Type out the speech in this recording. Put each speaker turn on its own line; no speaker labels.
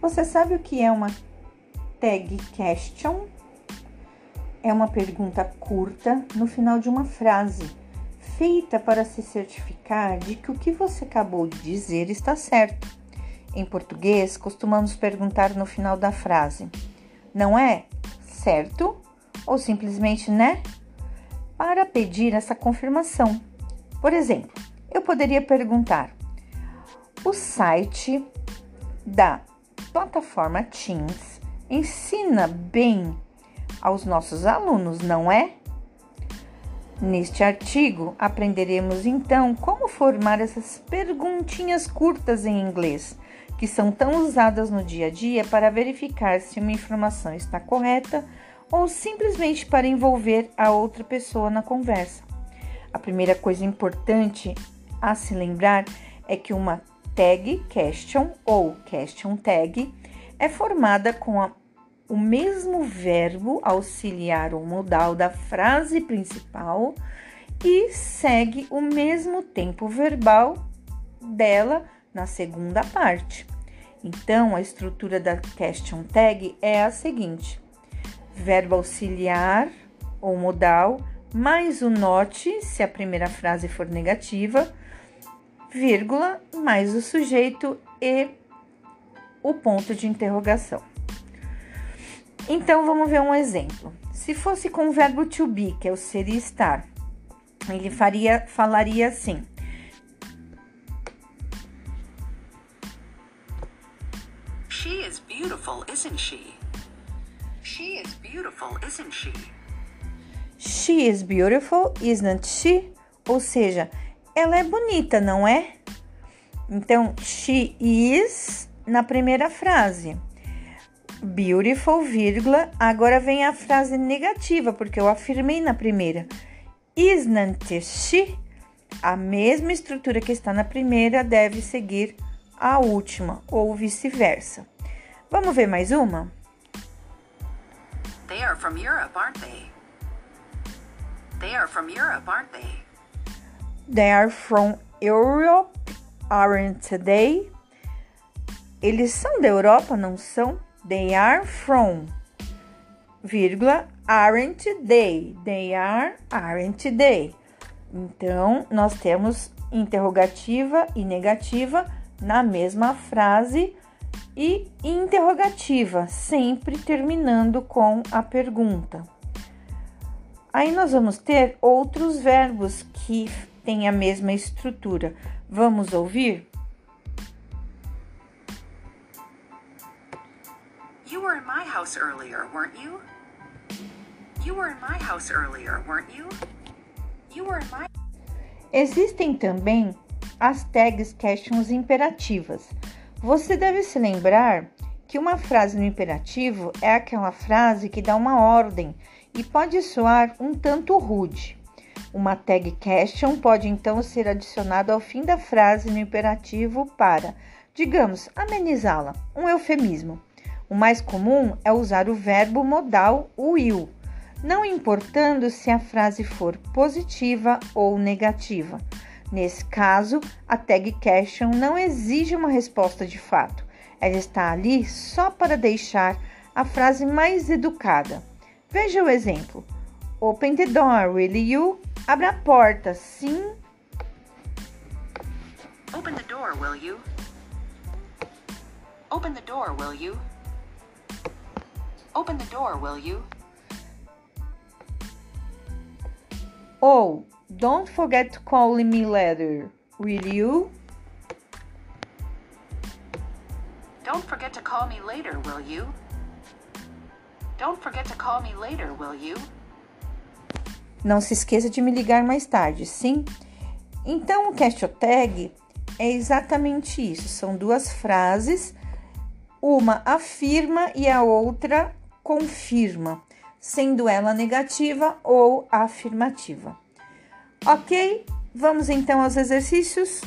Você sabe o que é uma tag question? É uma pergunta curta no final de uma frase, feita para se certificar de que o que você acabou de dizer está certo. Em português, costumamos perguntar no final da frase: não é certo? Ou simplesmente né? Para pedir essa confirmação. Por exemplo, eu poderia perguntar: o site da plataforma Teams ensina bem aos nossos alunos, não é? Neste artigo, aprenderemos então como formar essas perguntinhas curtas em inglês, que são tão usadas no dia a dia para verificar se uma informação está correta ou simplesmente para envolver a outra pessoa na conversa. A primeira coisa importante a se lembrar é que uma tag question ou question tag é formada com a o mesmo verbo auxiliar ou modal da frase principal e segue o mesmo tempo verbal dela na segunda parte. Então, a estrutura da question tag é a seguinte: verbo auxiliar ou modal mais o note, se a primeira frase for negativa, vírgula, mais o sujeito e o ponto de interrogação. Então vamos ver um exemplo. Se fosse com o verbo to be, que é o ser e estar, ele faria, falaria assim:
She is beautiful, isn't she? She is beautiful, isn't she?
She is beautiful, isn't she? Ou seja, ela é bonita, não é? Então, she is na primeira frase beautiful, vírgula. Agora vem a frase negativa, porque eu afirmei na primeira. Isn't she? A mesma estrutura que está na primeira deve seguir a última, ou vice-versa. Vamos ver mais uma?
They are from Europe, aren't they? They are from Europe, aren't they?
They are from Europe, aren't they? Eles são da Europa, não são? They are from, vírgula, aren't they? They are, aren't they? Então, nós temos interrogativa e negativa na mesma frase e interrogativa, sempre terminando com a pergunta. Aí nós vamos ter outros verbos que têm a mesma estrutura. Vamos ouvir?
You were in my house earlier, weren't you? You were in my house earlier, weren't you? You were in my
Existem também as tags questions imperativas. Você deve se lembrar que uma frase no imperativo é aquela frase que dá uma ordem e pode soar um tanto rude. Uma tag question pode então ser adicionada ao fim da frase no imperativo para, digamos, amenizá-la, um eufemismo. O mais comum é usar o verbo modal will, não importando se a frase for positiva ou negativa. Nesse caso, a tag question não exige uma resposta de fato. Ela está ali só para deixar a frase mais educada. Veja o exemplo. Open the door, will you? Abra a porta, sim.
Open the door, will you? Open the door, will you? Open the door, will you?
Oh, don't forget to call me later, will you?
Don't forget to call me later, will you? Don't forget to call me later, will you?
Não se esqueça de me ligar mais tarde, sim? Então, o question tag é exatamente isso. São duas frases, uma afirma e a outra confirma, sendo ela negativa ou afirmativa. Ok? Vamos então aos exercícios?